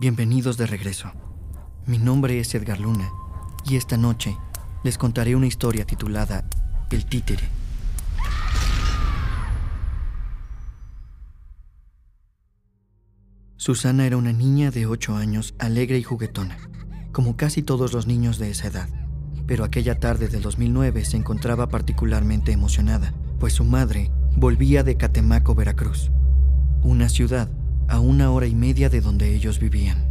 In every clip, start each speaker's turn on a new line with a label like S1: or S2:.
S1: Bienvenidos de regreso. Mi nombre es Edgar Luna y esta noche les contaré una historia titulada El títere. Susana era una niña de 8 años, alegre y juguetona, como casi todos los niños de esa edad. Pero aquella tarde del 2009 se encontraba particularmente emocionada, pues su madre volvía de Catemaco, Veracruz, una ciudad a una hora y media de donde ellos vivían.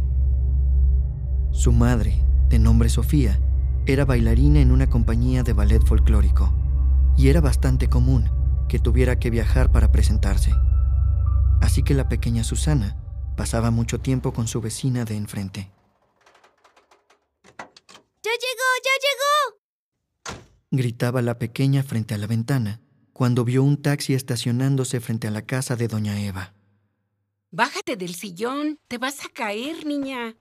S1: Su madre, de nombre Sofía, era bailarina en una compañía de ballet folclórico, y era bastante común que tuviera que viajar para presentarse. Así que la pequeña Susana pasaba mucho tiempo con su vecina de enfrente.
S2: ¡Ya llegó! ¡Ya llegó!
S1: Gritaba la pequeña frente a la ventana cuando vio un taxi estacionándose frente a la casa de doña Eva.
S3: Bájate del sillón, te vas a caer, niña.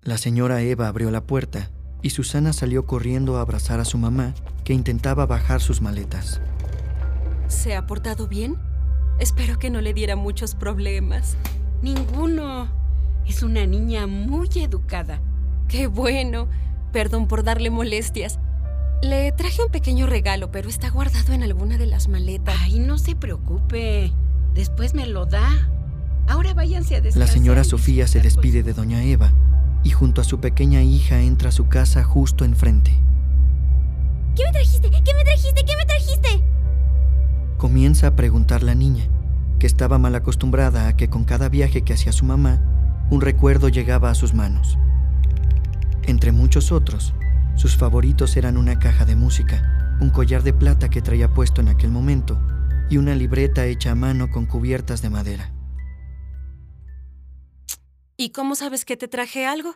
S1: La señora Eva abrió la puerta y Susana salió corriendo a abrazar a su mamá, que intentaba bajar sus maletas.
S4: ¿Se ha portado bien? Espero que no le diera muchos problemas.
S3: Ninguno. Es una niña muy educada.
S4: Qué bueno. Perdón por darle molestias. Le traje un pequeño regalo, pero está guardado en alguna de las maletas.
S3: Ay, no se preocupe. Después me lo da. Ahora váyanse a descansar.
S1: La señora Sofía se despide de doña Eva y junto a su pequeña hija entra a su casa justo enfrente.
S2: ¿Qué me trajiste? ¿Qué me trajiste? ¿Qué me trajiste?
S1: Comienza a preguntar la niña, que estaba mal acostumbrada a que con cada viaje que hacía su mamá, un recuerdo llegaba a sus manos. Entre muchos otros, sus favoritos eran una caja de música, un collar de plata que traía puesto en aquel momento y una libreta hecha a mano con cubiertas de madera.
S4: ¿Y cómo sabes que te traje algo?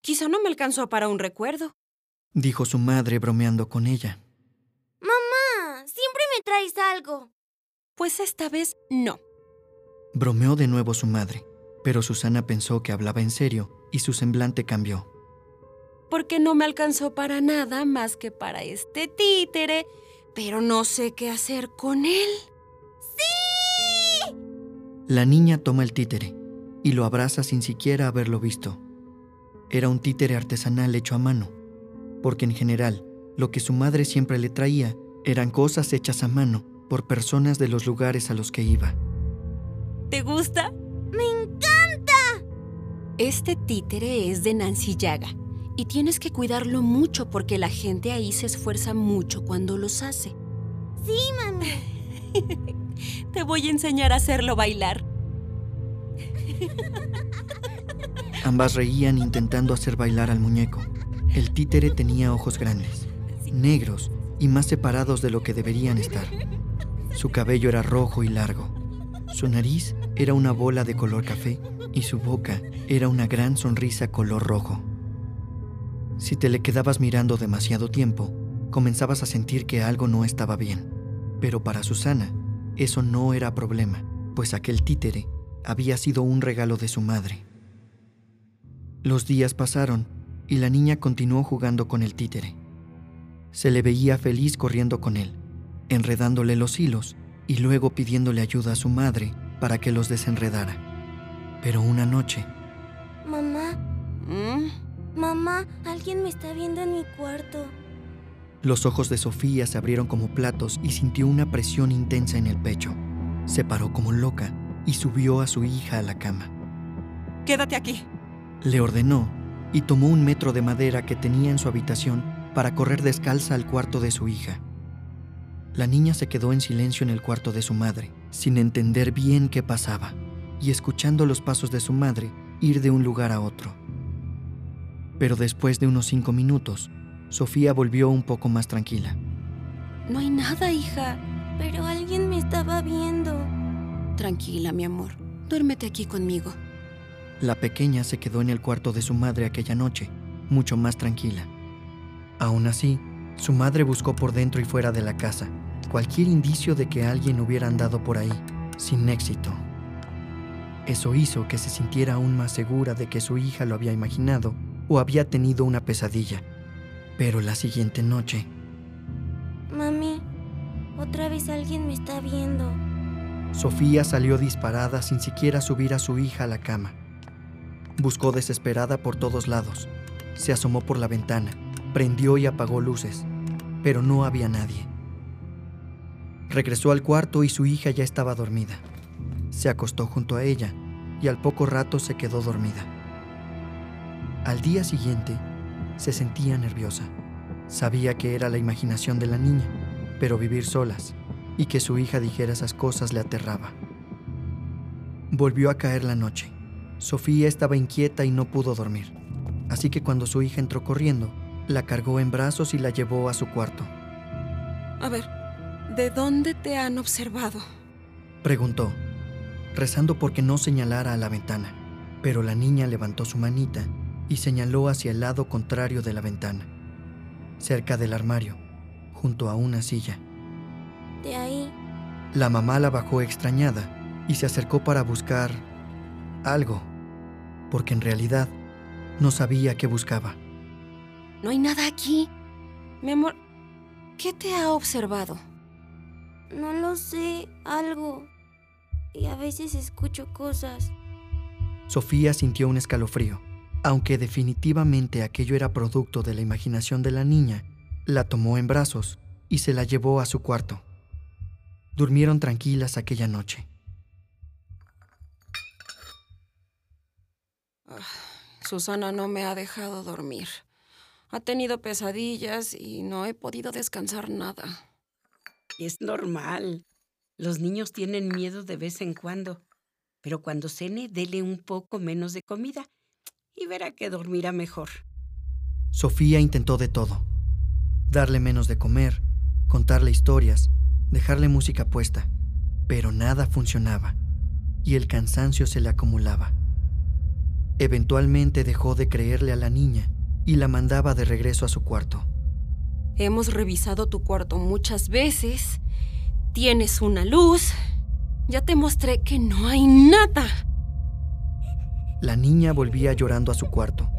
S4: Quizá no me alcanzó para un recuerdo.
S1: Dijo su madre bromeando con ella.
S2: Mamá, siempre me traes algo.
S4: Pues esta vez no.
S1: Bromeó de nuevo su madre, pero Susana pensó que hablaba en serio y su semblante cambió.
S4: Porque no me alcanzó para nada más que para este títere, pero no sé qué hacer con él.
S2: ¡Sí!
S1: La niña toma el títere y lo abraza sin siquiera haberlo visto. Era un títere artesanal hecho a mano, porque en general lo que su madre siempre le traía eran cosas hechas a mano por personas de los lugares a los que iba.
S4: ¿Te gusta?
S2: ¡Me encanta!
S4: Este títere es de Nancy Yaga y tienes que cuidarlo mucho porque la gente ahí se esfuerza mucho cuando los hace.
S2: Sí, mami.
S4: Te voy a enseñar a hacerlo bailar.
S1: Ambas reían intentando hacer bailar al muñeco. El títere tenía ojos grandes, negros y más separados de lo que deberían estar. Su cabello era rojo y largo. Su nariz era una bola de color café y su boca era una gran sonrisa color rojo. Si te le quedabas mirando demasiado tiempo, comenzabas a sentir que algo no estaba bien. Pero para Susana, eso no era problema, pues aquel títere había sido un regalo de su madre. Los días pasaron y la niña continuó jugando con el títere. Se le veía feliz corriendo con él, enredándole los hilos y luego pidiéndole ayuda a su madre para que los desenredara. Pero una noche,
S2: Mamá,
S4: ¿Mm?
S2: mamá, alguien me está viendo en mi cuarto.
S1: los ojos de Sofía se abrieron como platos y sintió una presión intensa en el pecho. Se paró como loca y subió a su hija a la cama.
S4: Quédate aquí.
S1: Le ordenó y tomó un metro de madera que tenía en su habitación para correr descalza al cuarto de su hija. La niña se quedó en silencio en el cuarto de su madre, sin entender bien qué pasaba, y escuchando los pasos de su madre ir de un lugar a otro. Pero después de unos cinco minutos, Sofía volvió un poco más tranquila.
S4: No hay nada, hija.
S2: Pero alguien me estaba viendo.
S4: Tranquila, mi amor. Duérmete aquí conmigo.
S1: La pequeña se quedó en el cuarto de su madre aquella noche, mucho más tranquila. Aún así, su madre buscó por dentro y fuera de la casa cualquier indicio de que alguien hubiera andado por ahí, sin éxito. Eso hizo que se sintiera aún más segura de que su hija lo había imaginado o había tenido una pesadilla. Pero la siguiente noche,
S2: Mami, otra vez alguien me está viendo.
S1: Sofía salió disparada sin siquiera subir a su hija a la cama. Buscó desesperada por todos lados. Se asomó por la ventana, prendió y apagó luces, pero no había nadie. Regresó al cuarto y su hija ya estaba dormida. Se acostó junto a ella y al poco rato se quedó dormida. Al día siguiente, se sentía nerviosa. Sabía que era la imaginación de la niña, pero vivir solas y que su hija dijera esas cosas le aterraba. Volvió a caer la noche. Sofía estaba inquieta y no pudo dormir. Así que cuando su hija entró corriendo, la cargó en brazos y la llevó a su cuarto.
S4: A ver, ¿de dónde te han observado?
S1: Preguntó, rezando porque no señalara a la ventana. Pero la niña levantó su manita y señaló hacia el lado contrario de la ventana, cerca del armario, junto a una silla. La mamá la bajó extrañada y se acercó para buscar algo, porque en realidad no sabía qué buscaba.
S4: No hay nada aquí. Mi amor, ¿qué te ha observado?
S2: No lo sé, algo. Y a veces escucho cosas.
S1: Sofía sintió un escalofrío. Aunque definitivamente aquello era producto de la imaginación de la niña, la tomó en brazos y se la llevó a su cuarto. Durmieron tranquilas aquella noche.
S4: Ah, Susana no me ha dejado dormir. Ha tenido pesadillas y no he podido descansar nada.
S3: Es normal. Los niños tienen miedo de vez en cuando. Pero cuando cene, dele un poco menos de comida y verá que dormirá mejor.
S1: Sofía intentó de todo. Darle menos de comer, contarle historias, dejarle música puesta, pero nada funcionaba y el cansancio se le acumulaba. Eventualmente dejó de creerle a la niña y la mandaba de regreso a su cuarto.
S4: Hemos revisado tu cuarto muchas veces. Tienes una luz. Ya te mostré que no hay nada.
S1: La niña volvía llorando a su cuarto.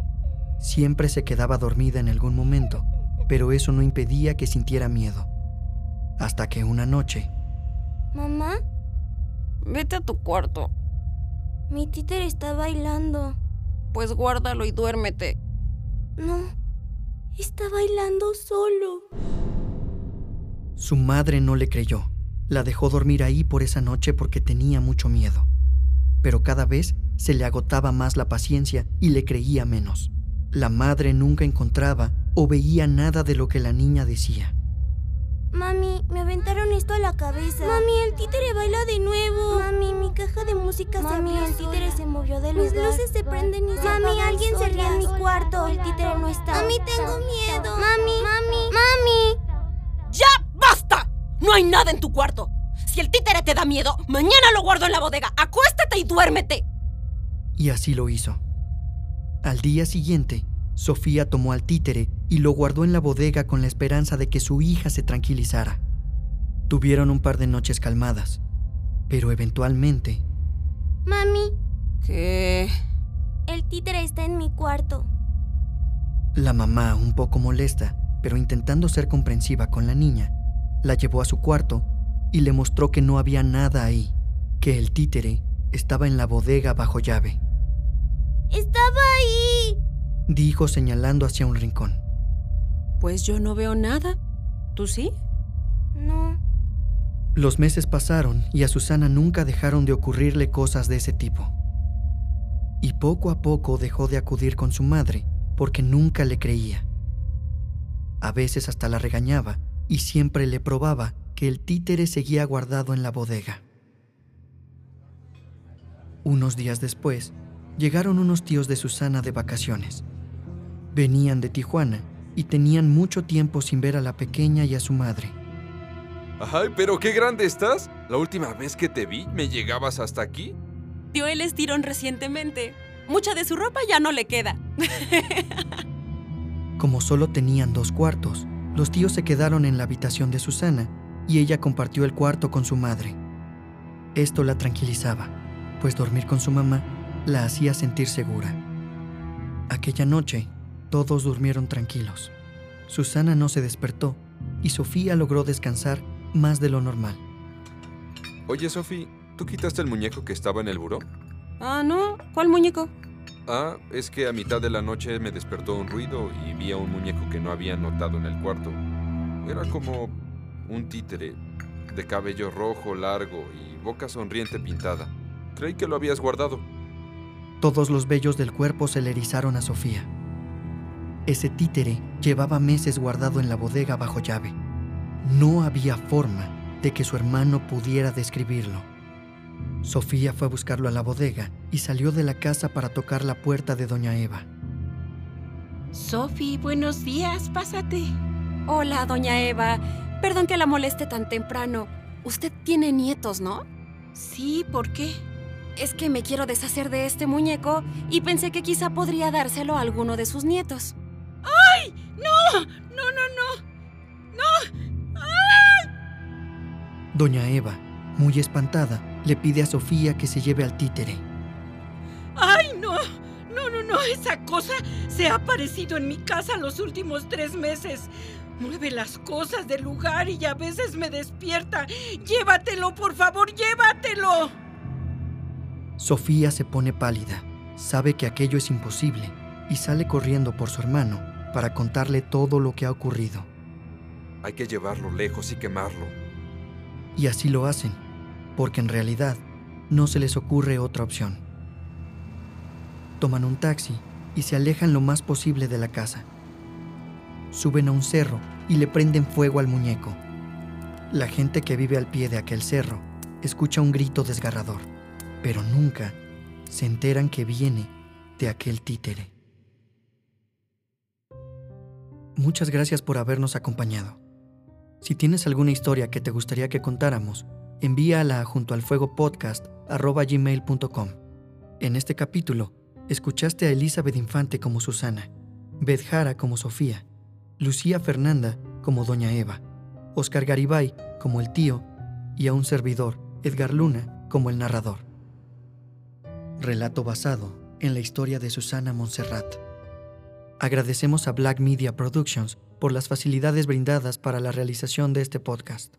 S1: Siempre se quedaba dormida en algún momento, pero eso no impedía que sintiera miedo. Hasta que una noche...
S2: ¿Mamá?
S4: Vete a tu cuarto.
S2: Mi títere está bailando.
S4: Pues guárdalo y duérmete.
S2: No, está bailando solo.
S1: Su madre no le creyó. La dejó dormir ahí por esa noche porque tenía mucho miedo. Pero cada vez se le agotaba más la paciencia y le creía menos. La madre nunca encontraba o veía nada de lo que la niña decía.
S2: Mami, me aventaron esto a la cabeza. Mami, el títere baila de nuevo. Mami, mi caja de música se Mami, el títere se movió de lugar. Mis luces se prenden y se Mami, alguien se ríe en mi cuarto. El títere no está. Mami, tengo miedo. Mami, mami, mami.
S4: ¡Ya basta! No hay nada en tu cuarto. Si el títere te da miedo, mañana lo guardo en la bodega. Acuéstate y duérmete.
S1: Y así lo hizo. Al día siguiente, Sofía tomó al títere y lo guardó en la bodega con la esperanza de que su hija se tranquilizara. Tuvieron un par de noches calmadas, pero eventualmente...
S2: Mami.
S4: ¿Qué?
S2: El títere está en mi cuarto.
S1: La mamá, un poco molesta, pero intentando ser comprensiva con la niña, la llevó a su cuarto y le mostró que no había nada ahí, que el títere estaba en la bodega bajo llave.
S2: ¡Estaba ahí!
S1: dijo señalando hacia un rincón.
S4: Pues yo no veo nada. ¿Tú sí?
S2: No.
S1: Los meses pasaron y a Susana nunca dejaron de ocurrirle cosas de ese tipo. Y poco a poco dejó de acudir con su madre porque nunca le creía. A veces hasta la regañaba y siempre le probaba que el títere seguía guardado en la bodega. Unos días después, llegaron unos tíos de Susana de vacaciones. Venían de Tijuana y tenían mucho tiempo sin ver a la pequeña y a su madre.
S5: Ay, pero qué grande estás. La última vez que te vi, ¿me llegabas hasta aquí?
S4: Dio el estirón recientemente. Mucha de su ropa ya no le queda.
S1: Como solo tenían dos cuartos, los tíos se quedaron en la habitación de Susana y ella compartió el cuarto con su madre. Esto la tranquilizaba, pues dormir con su mamá la hacía sentir segura. Aquella noche, todos durmieron tranquilos. Susana no se despertó y Sofía logró descansar más de lo normal.
S5: Oye, Sofi, ¿tú quitaste el muñeco que estaba en el buró?
S4: Ah, no. ¿Cuál muñeco?
S5: Ah, es que a mitad de la noche me despertó un ruido y vi a un muñeco que no había notado en el cuarto. Era como un títere, de cabello rojo largo y boca sonriente pintada. Creí que lo habías guardado.
S1: Todos los vellos del cuerpo se le erizaron a Sofía. Ese títere llevaba meses guardado en la bodega bajo llave. No había forma de que su hermano pudiera describirlo. Sofía fue a buscarlo a la bodega y salió de la casa para tocar la puerta de doña Eva.
S3: Sofi, buenos días, pásate.
S4: Hola, doña Eva. Perdón que la moleste tan temprano. Usted tiene nietos, ¿no?
S3: Sí, ¿por qué?
S4: Es que me quiero deshacer de este muñeco y pensé que quizá podría dárselo a alguno de sus nietos.
S3: ¡Ay! ¡No! ¡No, no, no! ¡No! ¡Ay!
S1: Doña Eva, muy espantada, le pide a Sofía que se lleve al títere.
S3: ¡Ay, no! No, no, no, esa cosa se ha aparecido en mi casa los últimos tres meses. Mueve las cosas del lugar y a veces me despierta. Llévatelo, por favor, llévatelo.
S1: Sofía se pone pálida, sabe que aquello es imposible y sale corriendo por su hermano para contarle todo lo que ha ocurrido.
S5: Hay que llevarlo lejos y quemarlo.
S1: Y así lo hacen, porque en realidad no se les ocurre otra opción. Toman un taxi y se alejan lo más posible de la casa. Suben a un cerro y le prenden fuego al muñeco. La gente que vive al pie de aquel cerro escucha un grito desgarrador, pero nunca se enteran que viene de aquel títere. Muchas gracias por habernos acompañado. Si tienes alguna historia que te gustaría que contáramos, envíala a junto al fuego podcast. En este capítulo, escuchaste a Elizabeth Infante como Susana, Beth como Sofía, Lucía Fernanda como Doña Eva, Oscar Garibay como el tío y a un servidor, Edgar Luna, como el narrador. Relato basado en la historia de Susana Montserrat. Agradecemos a Black Media Productions por las facilidades brindadas para la realización de este podcast.